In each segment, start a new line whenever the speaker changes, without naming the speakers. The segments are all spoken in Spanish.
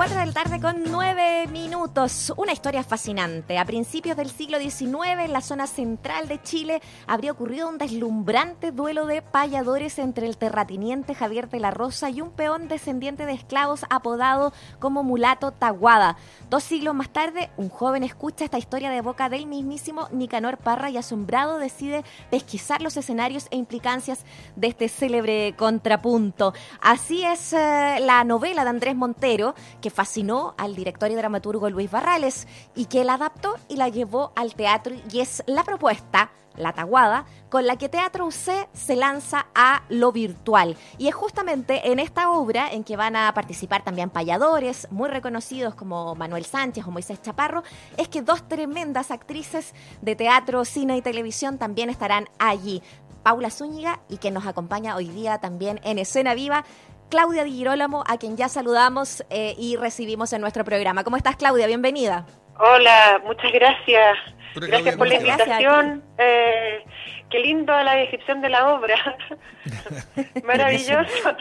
4 de la tarde con 9 minutos. Una historia fascinante. A principios del siglo XIX, en la zona central de Chile, habría ocurrido un deslumbrante duelo de payadores entre el terratiniente Javier de la Rosa y un peón descendiente de esclavos apodado como mulato Taguada. Dos siglos más tarde, un joven escucha esta historia de boca del mismísimo Nicanor Parra y asombrado decide pesquisar los escenarios e implicancias de este célebre contrapunto. Así es eh, la novela de Andrés Montero, que fascinó al director y dramaturgo Luis Barrales y que la adaptó y la llevó al teatro y es la propuesta la Taguada, con la que Teatro UC se lanza a lo virtual. Y es justamente en esta obra en que van a participar también payadores muy reconocidos como Manuel Sánchez o Moisés Chaparro, es que dos tremendas actrices de teatro, cine y televisión también estarán allí. Paula Zúñiga y que nos acompaña hoy día también en Escena Viva. Claudia Di Girolamo, a quien ya saludamos eh, y recibimos en nuestro programa. ¿Cómo estás, Claudia? Bienvenida.
Hola, muchas gracias. Gracias por la invitación. Eh, qué lindo la descripción de la obra. Maravilloso.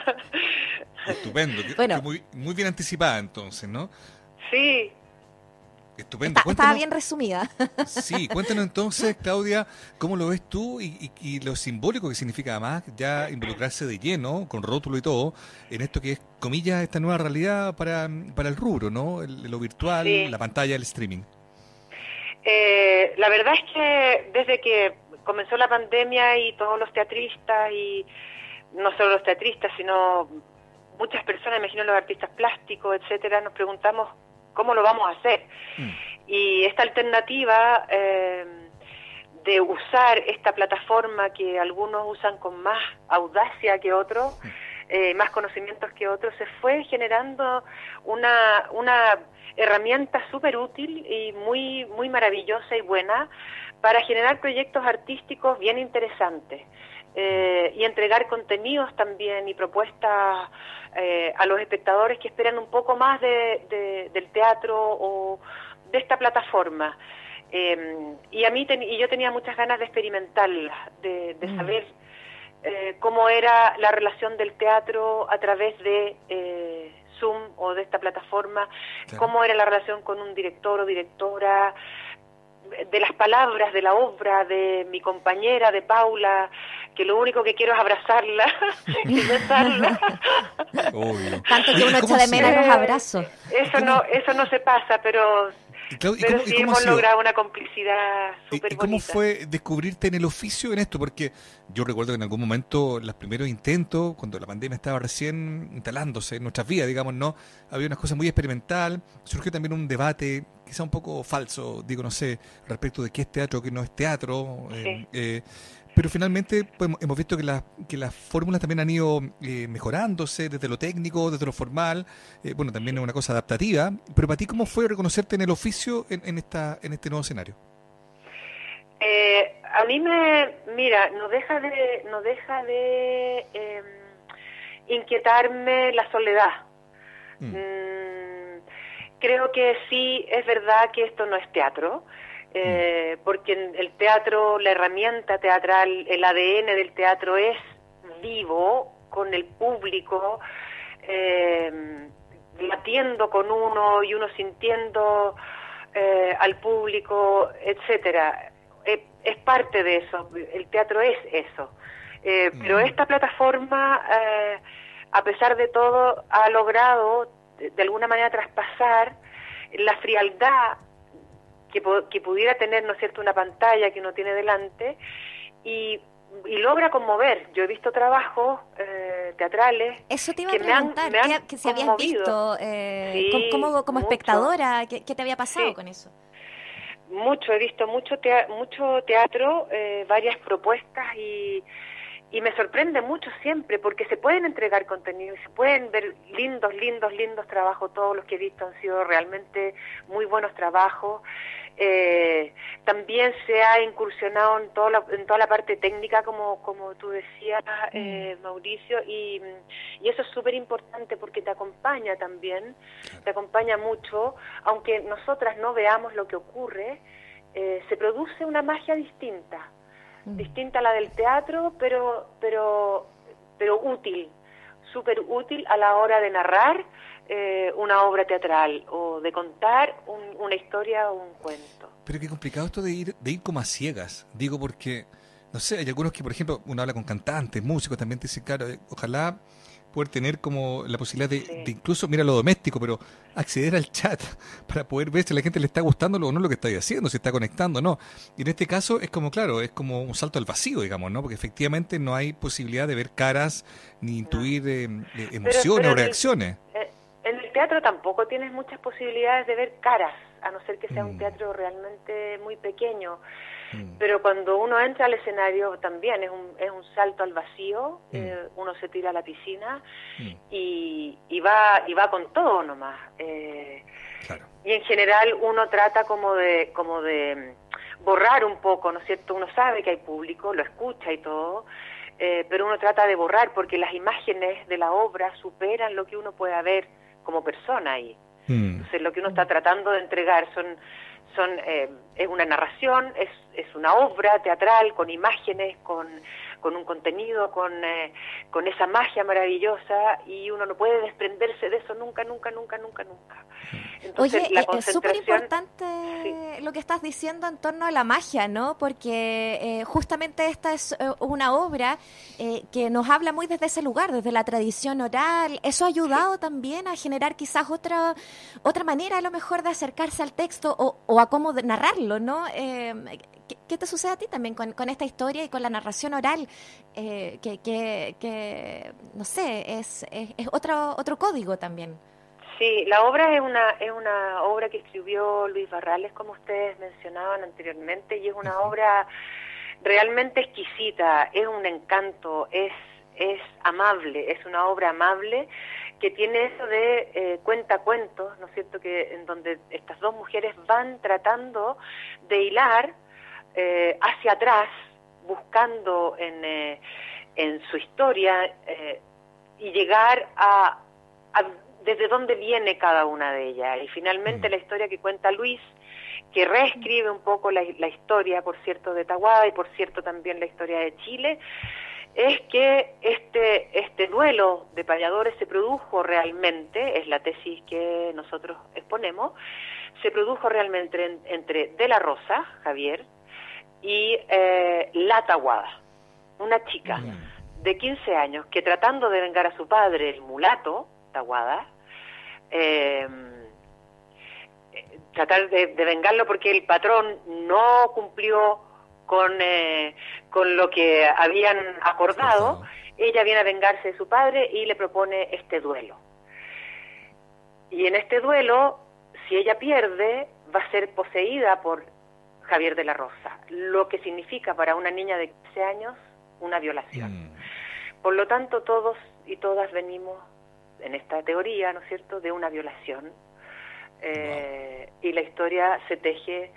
Estupendo. Bueno. Muy, muy bien anticipada entonces, ¿no?
Sí,
Estupendo.
estaba bien resumida.
Sí, cuéntanos entonces, Claudia, cómo lo ves tú y, lo simbólico que significa además ya involucrarse de lleno, con rótulo y todo, en esto que es, comillas, esta nueva realidad para, el rubro, ¿no? lo virtual, la pantalla, el streaming.
Eh, la verdad es que desde que comenzó la pandemia y todos los teatristas y no solo los teatristas, sino muchas personas, imagino los artistas plásticos, etcétera, nos preguntamos ¿Cómo lo vamos a hacer? Mm. Y esta alternativa eh, de usar esta plataforma que algunos usan con más audacia que otros, mm. eh, más conocimientos que otros, se fue generando una, una herramienta súper útil y muy, muy maravillosa y buena para generar proyectos artísticos bien interesantes. Eh, y entregar contenidos también y propuestas eh, a los espectadores que esperan un poco más de, del teatro o de esta plataforma. Em, y a mí y yo tenía muchas ganas de experimentarla, de, mm. saber eh, cómo era la relación del teatro a través de Zoom o de esta plataforma, cómo era la relación con un director o directora, de las palabras de la obra de mi compañera, de Paula, que lo único que quiero es abrazarla y besarla.
Tanto que uno echa de menos los abrazos.
Eso no, eso no se pasa, pero pero sí hemos logrado una complicidad súper
¿Y cómo fue descubrirte en el oficio en esto? Porque yo recuerdo que en algún momento, los primeros intentos, cuando la pandemia estaba recién instalándose en nuestras vidas, digamos, ¿no? Había una cosa muy experimental, surgió también un debate quizá un poco falso, digo, no sé, respecto de qué es teatro, qué no es teatro. Eh, eh, pero finalmente pues, hemos visto que, que las fórmulas también han ido eh, mejorándose desde lo técnico, desde lo formal. Eh, bueno, también es una cosa adaptativa. Pero para ti, ¿cómo fue reconocerte en el oficio en, esta, en este nuevo escenario?
Eh, a mí me, mira, no deja de, no deja de em, inquietarme la soledad. Mm. Mm, creo que sí es verdad que esto no es teatro eh, porque el teatro, la herramienta teatral, el ADN del teatro es vivo con el público, eh, latiendo con uno y uno sintiendo eh, al público, etcétera. Eh, es parte de eso, el teatro es eso. Pero esta plataforma, a pesar de todo, ha logrado de alguna manera traspasar la frialdad que, que pudiera tener, ¿no es cierto?, una pantalla que uno tiene delante y, y logra conmover. Yo he visto trabajos eh, teatrales
Eso te iba que a preguntar, me han, que, si habías visto eh, como, como espectadora, ¿qué, te había pasado con eso?
Mucho, he visto mucho, mucho teatro, eh, varias propuestas y y me sorprende mucho siempre porque se pueden entregar contenido y se pueden ver lindos, lindos, lindos trabajos. Todos los que he visto han sido realmente muy buenos trabajos. Eh, también se ha incursionado en toda la, en toda la parte técnica, como, como tú decías, eh, mm. Mauricio, y, y, eso es súper importante porque te acompaña también, te acompaña mucho, aunque nosotras no veamos lo que ocurre, eh, se produce una magia distinta. Distinta a la del teatro, pero, pero, pero útil, súper útil a la hora de narrar eh, una obra teatral o de contar una historia o un cuento.
Pero qué complicado esto de ir, de ir como a ciegas, digo porque, no sé, hay algunos que, por ejemplo, uno habla con cantantes, músicos, también te dicen, claro, eh, ojalá poder tener como la posibilidad de, incluso, mira lo doméstico, pero acceder al chat para poder ver si a la gente le está gustando o no lo que está haciendo, si está conectando o no. Y en este caso es como, claro, es como un salto al vacío, digamos, ¿no? Porque efectivamente no hay posibilidad de ver caras ni intuir eh, eh, emociones o reacciones.
Eh, en el teatro tampoco tienes muchas posibilidades de ver caras, a no ser que sea un mm. teatro realmente muy pequeño. Mm. Pero cuando uno entra al escenario también es un, es un salto al vacío, mm. eh, uno se tira a la piscina mm. y, y, va, y va con todo nomás. Eh, y en general uno trata como de, como de borrar un poco, ¿no es cierto? Uno sabe que hay público, lo escucha y todo, eh, pero uno trata de borrar porque las imágenes de la obra superan lo que uno pueda ver como persona ahí. Entonces lo que uno está tratando de entregar son son eh, es una narración, es, es una obra teatral con imágenes, con, con un contenido, con, eh, con esa magia maravillosa y uno no puede desprenderse de eso nunca, nunca, nunca, nunca, nunca.
Oye, eh, es súper importante lo que estás diciendo en torno a la magia, ¿no? Porque eh, justamente esta es una obra que nos habla muy desde ese lugar, desde la tradición oral. Eso ha ayudado también a generar quizás otra otra manera a lo mejor de acercarse al texto o, o a cómo narrarlo, ¿no? ¿qué, te sucede a ti también con, con esta historia y con la narración oral? Eh, que, que, no sé, es, es, otro, otro código también.
Sí, la obra es una, es una obra que escribió Luis Barrales, como ustedes mencionaban anteriormente, y es una obra realmente exquisita, es un encanto, es, es amable, es una obra amable que tiene eso de eh, cuenta cuentos, ¿no es cierto?, que en donde estas dos mujeres van tratando de hilar eh, hacia atrás, buscando en, eh, en su historia eh, y llegar a, desde dónde viene cada una de ellas. Y finalmente mm. la historia que cuenta Luis, que reescribe un poco la, la historia, por cierto, de Tahuada y por cierto también la historia de Chile, es que este, este duelo de payadores se produjo realmente, es la tesis que nosotros exponemos, se produjo realmente entre De la Rosa, Javier, y eh, La Taguada, una chica mm. de 15 años que tratando de vengar a su padre, el mulato, Taguada, em, eh, tratar de, vengarlo porque el patrón no cumplió con, eh, con lo que habían acordado, ella viene a vengarse de su padre y le propone este duelo. Y en este duelo, si ella pierde, va a ser poseída por Javier de la Rosa, lo que significa para una niña de 15 años una violación. Mm. Por lo tanto, todos y todas venimos en esta teoría, ¿no es cierto?, de una violación. Eh, y la historia se teje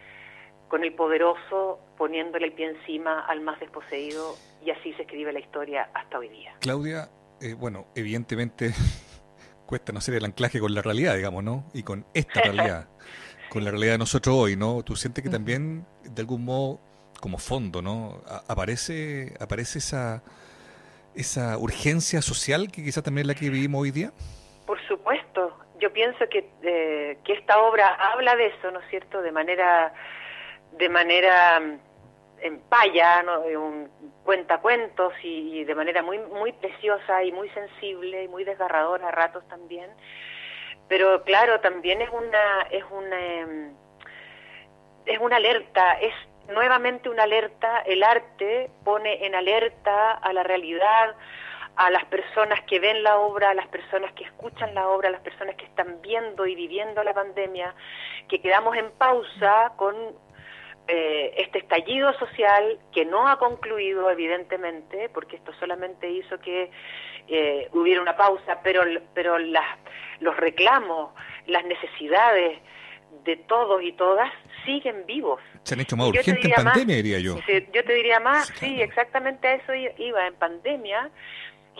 con el poderoso poniéndole el pie encima al más desposeído y así se escribe la historia hasta hoy día.
Claudia, eh, bueno, evidentemente cuesta no hacer el anclaje con la realidad, digamos, ¿no? Y con esta realidad. con la realidad de nosotros hoy, ¿no? Tú sientes que también, de algún modo, como fondo, ¿no? aparece, aparece esa, esa urgencia social que quizás también es la que vivimos hoy día.
Por supuesto. Yo pienso que, eh, que esta obra habla de eso, ¿no es cierto? De manera, de manera mm, en paya, ¿no? un cuentacuentos y, y de manera muy, muy preciosa y muy sensible y muy desgarradora a ratos también pero claro, también es una, es una, em, es una alerta, es nuevamente una alerta, el arte pone en alerta a la realidad, a las personas que ven la obra, a las personas que escuchan la obra, a las personas que están viendo y viviendo la pandemia, que quedamos en pausa con eh, este estallido social que no ha concluido evidentemente, porque esto solamente hizo que eh, hubiera una pausa, pero, pero las, los reclamos, las necesidades de todos y todas siguen vivos.
Se han hecho más urgentes en pandemia, diría yo.
yo te diría más, sí, exactamente a eso iba. En pandemia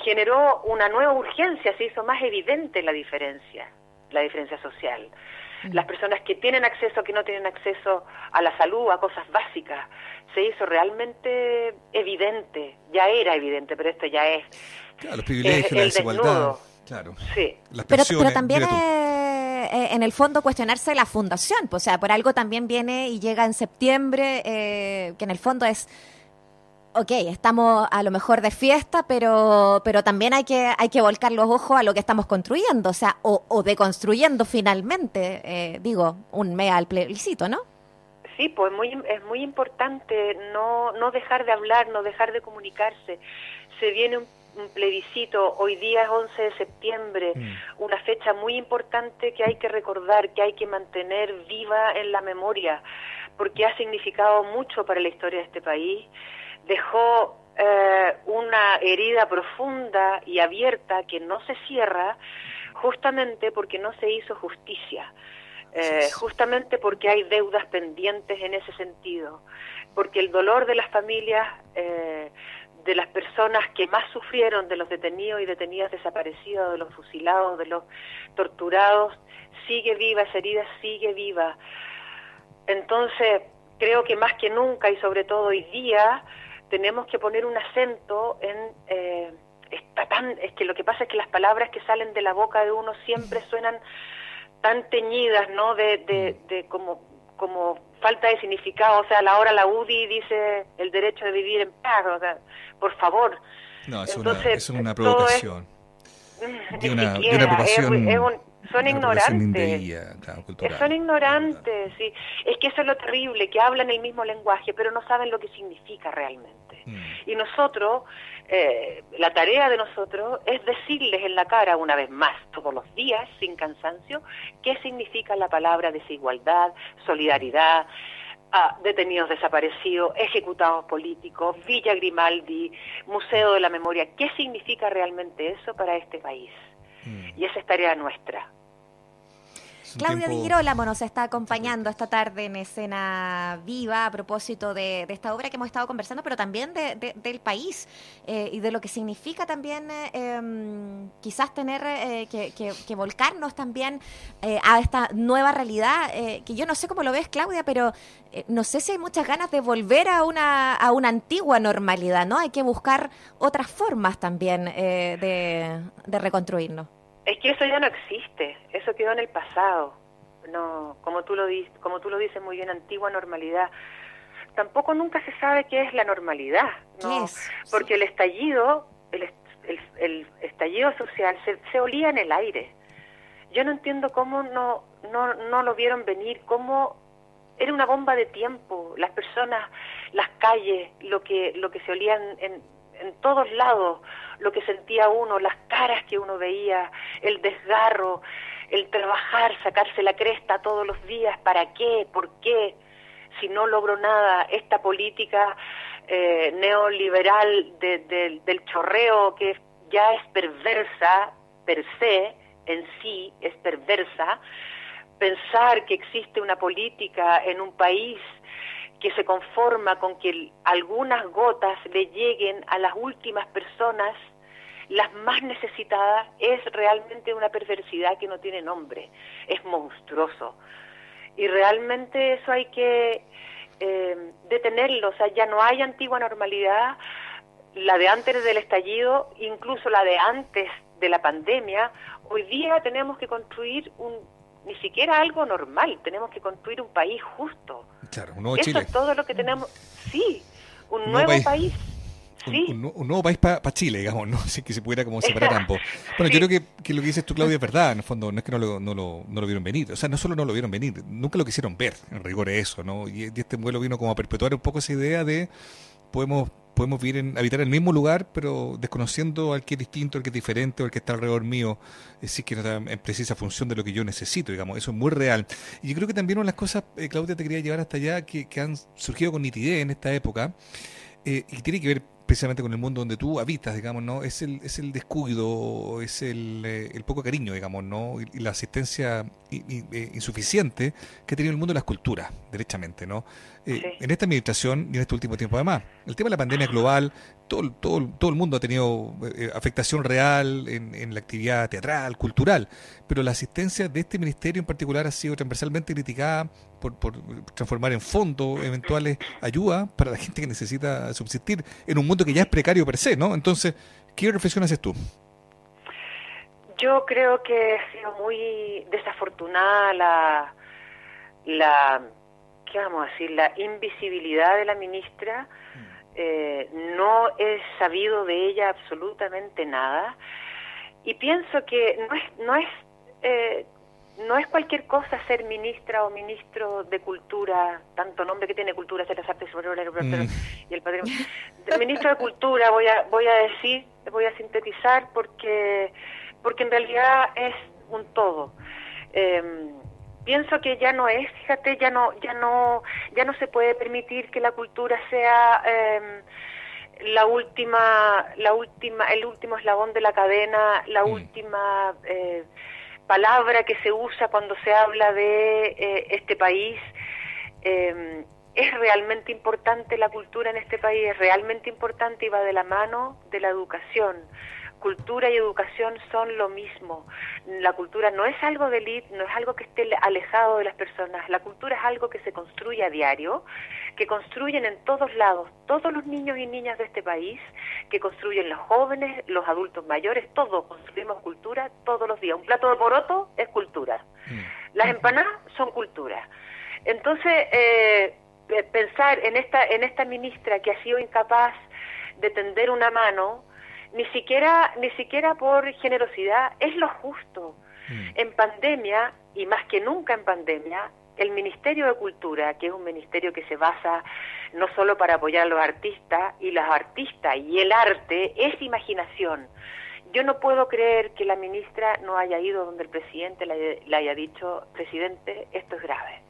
generó una nueva urgencia, se hizo más evidente la diferencia, la diferencia social. Mm. Las personas que tienen acceso, que no tienen acceso a la salud, a cosas básicas, se hizo realmente evidente, ya era evidente, pero esto ya es
los privilegios, la desigualdad. Claro.
Sí.
pero, pero también en el fondo cuestionarse la fundación, pues, o sea, por algo también viene y llega en septiembre, que en el fondo es ok, estamos a lo mejor de fiesta, pero, pero también hay que, hay que volcar los ojos a lo que estamos construyendo, o sea, o, o deconstruyendo finalmente, eh, digo, un mea al plebiscito, ¿no?
Sí, pues muy, es muy importante no, no dejar de hablar, no dejar de comunicarse. Se viene un, plebiscito, hoy día es 11 de septiembre, mm. una fecha muy importante que hay que recordar, que hay que mantener viva en la memoria, porque ha significado mucho para la historia de este país dejó eh, una herida profunda y abierta que no se cierra justamente porque no se hizo justicia, eh, justamente porque hay deudas pendientes en ese sentido, porque el dolor de las familias, eh, de las personas que más sufrieron, de los detenidos y detenidas desaparecidos, de los fusilados, de los torturados, sigue viva, esa herida sigue viva. Entonces, creo que más que nunca y sobre todo hoy día, tenemos que poner un acento en... Eh, está tan, es que lo que pasa es que las palabras que salen de la boca de uno siempre suenan tan teñidas, ¿no? De, de, de como, como falta de significado. O sea, a la hora la UDI dice el derecho de vivir en paz, o sea, por favor.
No, es, una, es una provocación.
de una, de una provocación son ignorantes. son ignorantes, sí. Es que eso es lo terrible, que hablan el mismo lenguaje, pero no saben lo que significa realmente. Mm. Y nosotros, eh, la tarea de nosotros es decirles en la cara una vez más, todos los días, sin cansancio, qué significa la palabra desigualdad, solidaridad, ah, detenidos desaparecidos, ejecutados políticos, Villa Grimaldi, Museo de la Memoria. ¿Qué significa realmente eso para este país? Mm. Y esa es tarea nuestra.
Claudia Di Girolamo nos está acompañando esta tarde en escena viva a propósito de, esta obra que hemos estado conversando, pero también del país eh, y de lo que significa también eh, em, quizás tener eh, que, volcarnos también a esta nueva realidad, que yo no sé cómo lo ves, Claudia, pero no sé si hay muchas ganas de volver a una, a una antigua normalidad, ¿no? Hay que buscar otras formas también de, de reconstruirnos.
Es que eso ya no existe, eso quedó en el pasado. No, como tú lo dices, como tú lo dices muy bien, antigua normalidad. Tampoco nunca se sabe qué es la normalidad, ¿no? Porque el estallido, el, el, estallido social se, se, olía en el aire. Yo no entiendo cómo no, no, no lo vieron venir, cómo era una bomba de tiempo, las personas, las calles, lo que, lo que se olían en, en todos lados, lo que sentía uno, las caras que uno veía, el desgarro, el trabajar, sacarse la cresta todos los días, ¿para qué? ¿Por qué? Si no logro nada, esta política eh, neoliberal del chorreo que ya es perversa per se, en sí es perversa, pensar que existe una política en un país que se conforma con que algunas gotas le lleguen a las últimas personas, las más necesitadas, es realmente una perversidad que no tiene nombre, es monstruoso. Y realmente eso hay que eh, detenerlo, o sea, ya no hay antigua normalidad, la de antes del estallido, incluso la de antes de la pandemia, hoy día tenemos que construir un, ni siquiera algo normal, tenemos que construir un país justo.
Claro, un nuevo
Eso
Chile.
es todo lo que tenemos. Sí, un, nuevo, país.
Un, nuevo país para Chile, digamos, ¿no? Así que se pudiera como separar ambos. Bueno, yo creo que, que, lo que dices tú, Claudia, es verdad. En el fondo, no es que no lo, no, lo, no lo vieron venir. O sea, no solo no lo vieron venir, nunca lo quisieron ver, en rigor eso, ¿no? Y, y este vuelo vino como a perpetuar un poco esa idea de podemos podemos vivir en, habitar en el mismo lugar, pero desconociendo al que es distinto, al que es diferente o al que está alrededor mío, es decir, que no está en precisa función de lo que yo necesito, digamos, eso es muy real. Y yo creo que también una de las cosas, eh, Claudia, te quería llevar hasta allá, que, que han surgido con nitidez en esta época, eh, y que tiene que ver precisamente con el mundo donde tú habitas, digamos, ¿no? Es el, es el descuido, es el, eh, el poco cariño, digamos, ¿no? Y, la asistencia insuficiente que ha tenido el mundo de las culturas, derechamente, ¿no? Eh, en esta administración y en este último tiempo además. El tema de la pandemia global, todo, todo, todo el mundo ha tenido eh, afectación real en, en, la actividad teatral, cultural, pero la asistencia de este ministerio en particular ha sido transversalmente criticada por, por transformar en fondo eventuales ayudas para la gente que necesita subsistir en un mundo que ya es precario per se, ¿no? Entonces, ¿qué reflexión haces tú?
Yo creo que ha sido muy desafortunada la, la ¿qué vamos a decir? La invisibilidad de la ministra. Eh, no he sabido de ella absolutamente nada y pienso que no es no es eh, no es cualquier cosa ser ministra o ministro de cultura, tanto nombre que tiene cultura, ser las artes mm. y el patrimonio. ministro de cultura voy a voy a decir, voy a sintetizar porque porque en realidad es un todo. Em, pienso que ya no es, fíjate, ya no ya no ya no se puede permitir que la cultura sea em, la última la última el último eslabón de la cadena, la mm. última eh, palabra que se usa cuando se habla de eh, este país. Eh, es realmente importante la cultura en este país, es realmente importante y va de la mano de la educación cultura y educación son lo mismo. La cultura no es algo de élite, no es algo que esté alejado de las personas. La cultura es algo que se construye a diario, que construyen en todos lados todos los niños y niñas de este país, que construyen los jóvenes, los adultos mayores, todos construimos cultura todos los días. Un plato de poroto es cultura. Mm. Las empanadas son cultura. Entonces, eh, pensar en esta, en esta ministra que ha sido incapaz de tender una mano, ni siquiera, ni siquiera por generosidad, es lo justo. Mm. En pandemia, y más que nunca en pandemia, el Ministerio de Cultura, que es un ministerio que se basa no solo para apoyar a los artistas, y los artistas y el arte es imaginación. Yo no puedo creer que la ministra no haya ido donde el presidente le, haya dicho, presidente, esto es grave.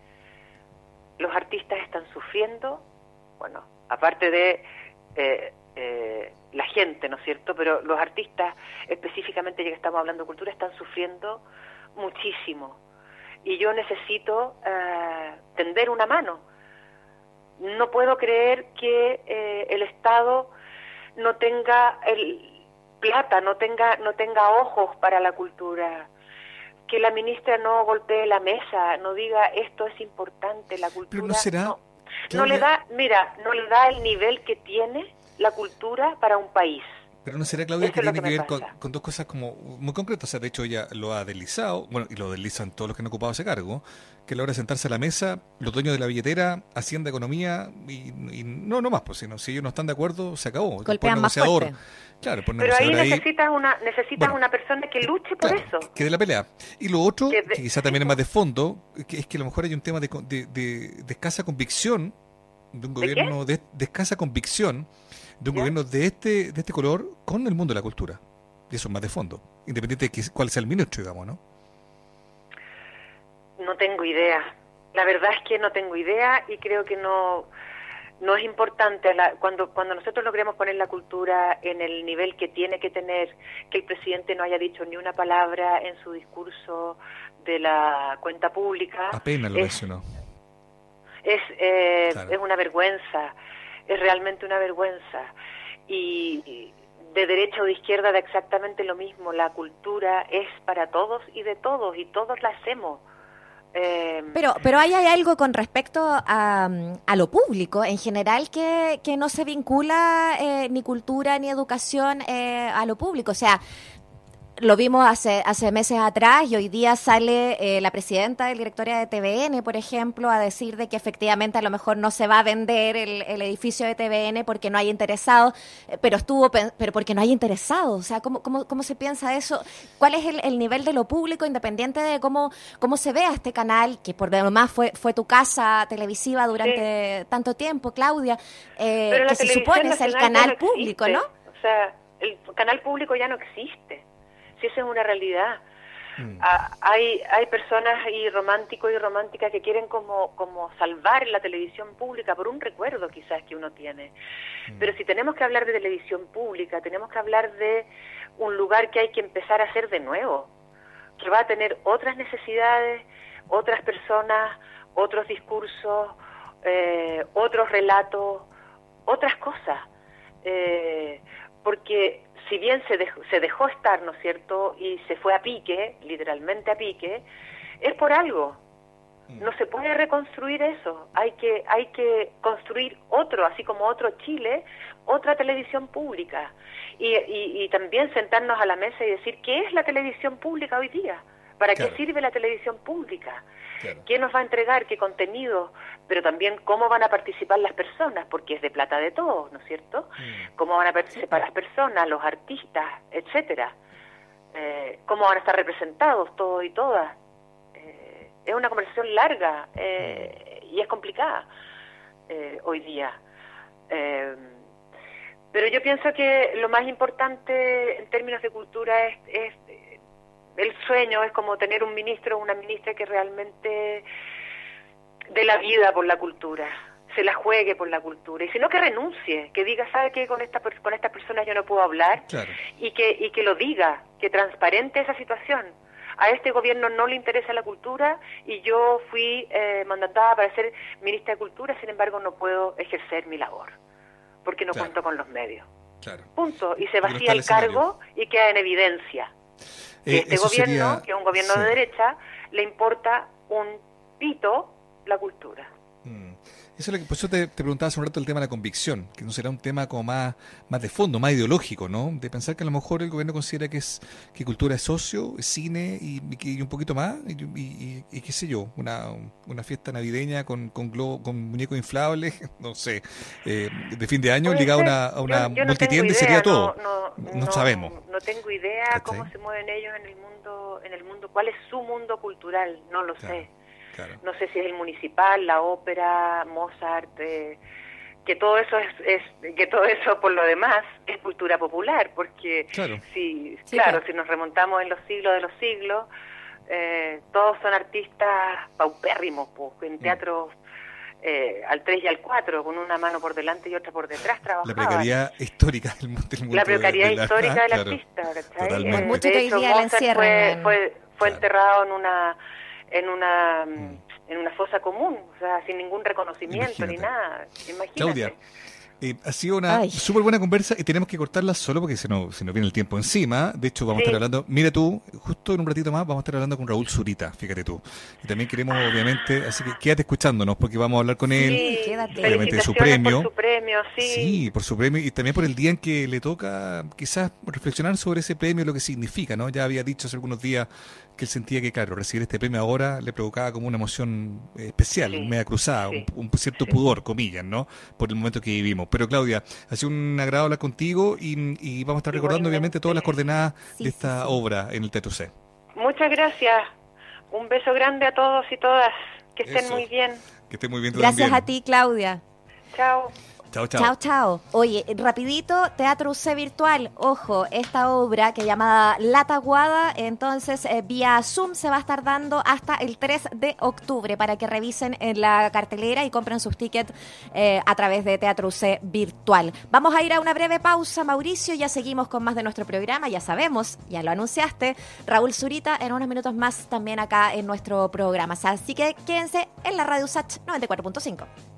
Los artistas están sufriendo, bueno, aparte de eh, eh, la gente, ¿no es cierto? Pero los artistas, específicamente ya que estamos hablando de cultura, están sufriendo muchísimo. Y yo necesito eh, tender una mano. No puedo creer que eh, el Estado no tenga el plata, no tenga, no tenga ojos para la cultura. Que la ministra no golpee la mesa, no diga esto es importante, la cultura.
no será.
no le da, mira, no le da el nivel que tiene la cultura para un país.
Pero no sería, Claudia, que tiene que, ver con, dos cosas como muy concretas. O sea, de hecho, ella lo ha deslizado, bueno, y lo deslizan todos los que han ocupado ese cargo, que a la hora de sentarse a la mesa, los dueños de la billetera, Hacienda, Economía, y, no, no más, pues, sino, si ellos no están de acuerdo, se acabó.
Golpean más fuerte.
Claro, Pero ahí necesitas, una, necesitas una persona que luche por eso.
Que de la pelea. Y lo otro, que, quizá también es más de fondo, que es que a lo mejor hay un tema de, de, escasa convicción, de un gobierno de escasa convicción de un gobierno de este, de este color con el mundo de la cultura. Y eso es más de fondo, independiente de cuál sea el ministro, digamos, ¿no?
No tengo idea. La verdad es que no tengo idea y creo que no no es importante cuando cuando nosotros logremos poner la cultura en el nivel que tiene que tener que el presidente no haya dicho ni una palabra en su discurso de la cuenta pública
apenas lo mencionó
es eh, es una vergüenza es realmente una vergüenza. Y de derecha o de izquierda da exactamente lo mismo. La cultura es para todos y de todos, y todos la hacemos.
Eh, pero, pero hay, hay, algo con respecto a, a, lo público en general que, que no se vincula eh, ni cultura ni educación eh, a lo público. O sea, lo vimos hace, hace meses atrás y hoy día sale eh, la presidenta del directorio de TVN, por ejemplo, a decir de que efectivamente a lo mejor no se va a vender el, edificio de TVN porque no hay interesados, eh, pero estuvo, pero porque no hay interesados. O sea, ¿cómo, cómo, cómo se piensa eso? ¿Cuál es el, nivel de lo público, independiente de cómo, cómo se vea este canal, que por demás fue, fue tu casa televisiva durante tanto tiempo, Claudia, eh, que se supone es el canal público, ¿no?
O sea, el canal público ya no existe si esa es una realidad. Mm. Ah, hay, hay personas y románticos y románticas que quieren como, como salvar la televisión pública por un recuerdo quizás que uno tiene. Mm. Pero si tenemos que hablar de televisión pública, tenemos que hablar de un lugar que hay que empezar a hacer de nuevo, que va a tener otras necesidades, otras personas, otros discursos, eh, otros relatos, otras cosas. Eh, porque si bien se dejó, se dejó estar, ¿no es cierto?, y se fue a pique, literalmente a pique, es por algo. No se puede reconstruir eso. Hay que, hay que construir otro, así como otro Chile, otra televisión pública. Y, y, también sentarnos a la mesa y decir qué es la televisión pública hoy día. ¿Para qué sirve la televisión pública? ¿Quién nos va a entregar? ¿Qué contenido? Pero también cómo van a participar las personas, porque es de plata de todos, ¿no es cierto? Mm. ¿Cómo van a participar las personas, los artistas, etcétera? Eh, ¿Cómo van a estar representados todos y todas? Eh, es una conversación larga eh, y es complicada hoy día. pero yo pienso que lo más importante en términos de cultura es el sueño es como tener un ministro o una ministra que realmente dé la vida por la cultura, se la juegue por la cultura, y si no que renuncie, que diga, ¿sabe qué? Con esta, con estas personas yo no puedo hablar, y, que, y que lo diga, que transparente esa situación. A este gobierno no le interesa la cultura y yo fui eh, mandatada para ser ministra de Cultura, sin embargo no puedo ejercer mi labor, porque no cuento con los medios. Punto. Y se vacía el cargo y queda en evidencia. Eh, este gobierno, que es un gobierno de derecha, le importa un pito la cultura.
Mm. Eso es lo que, por eso te, preguntaba hace un rato el tema de la convicción, que no será un tema como más, más de fondo, más ideológico, ¿no? De pensar que a lo mejor el gobierno considera que es que cultura es socio, es cine y, un poquito más, y, qué sé yo, una, una fiesta navideña con, con, globo, con muñecos inflables, no sé, eh, de fin de año ligado a una, una multitienda sería todo. No, sabemos.
No tengo idea cómo se mueven ellos en el mundo, en el mundo, cuál es su mundo cultural, no lo sé. No sé si es el municipal, la ópera, Mozart, eh, que todo eso es, que todo eso por lo demás es cultura popular, porque si claro, si nos remontamos en los siglos de los siglos, eh, todos son artistas paupérrimos, pues, en mm. teatros eh, al 3 y al 4, con una mano por delante y otra por detrás trabajaban.
La precariedad histórica del, mundo.
La precariedad histórica del artista,
mucho que hoy día
fue, fue, fue enterrado en una en una mm. en una fosa común, o sea, sin ningún reconocimiento ni nada. Imagínate.
Claudia, eh, ha sido una súper buena conversa y tenemos que cortarla solo porque se nos, se nos viene el tiempo encima. De hecho, vamos a estar hablando, mira tú, justo en un ratito más vamos a estar hablando con Raúl Zurita, fíjate tú. Y también queremos, obviamente, así que quédate escuchándonos porque vamos a hablar con él, obviamente, de su premio.
Por su premio, sí.
Sí, por su premio y también por el día en que le toca quizás reflexionar sobre ese premio, lo que significa, ¿no? Ya había dicho hace algunos días que él sentía que, claro, recibir este premio ahora le provocaba como una emoción eh, especial, media cruzada, un, cierto pudor, comillas, ¿no? Por el momento que vivimos. Pero Claudia, ha sido un agrado hablar contigo y, vamos a estar recordando obviamente todas las coordenadas de esta obra en el Teatro C.
Muchas gracias. Un beso grande a todos y todas. Que estén muy bien.
Que estén muy bien.
Gracias a ti, Claudia.
Chao.
Chao, chao. Chao,
chao. Oye, rapidito, Teatro C Virtual. Ojo, esta obra que llamada La Taguada, entonces eh, vía Zoom se va a estar dando hasta el 3 de octubre para que revisen en la cartelera y compren sus tickets eh, a través de Teatro C Virtual. Vamos a ir a una breve pausa, Mauricio. Ya seguimos con más de nuestro programa. Ya sabemos, ya lo anunciaste. Raúl Zurita en unos minutos más también acá en nuestro programa. Así que quédense en la Radio Sach 94.5.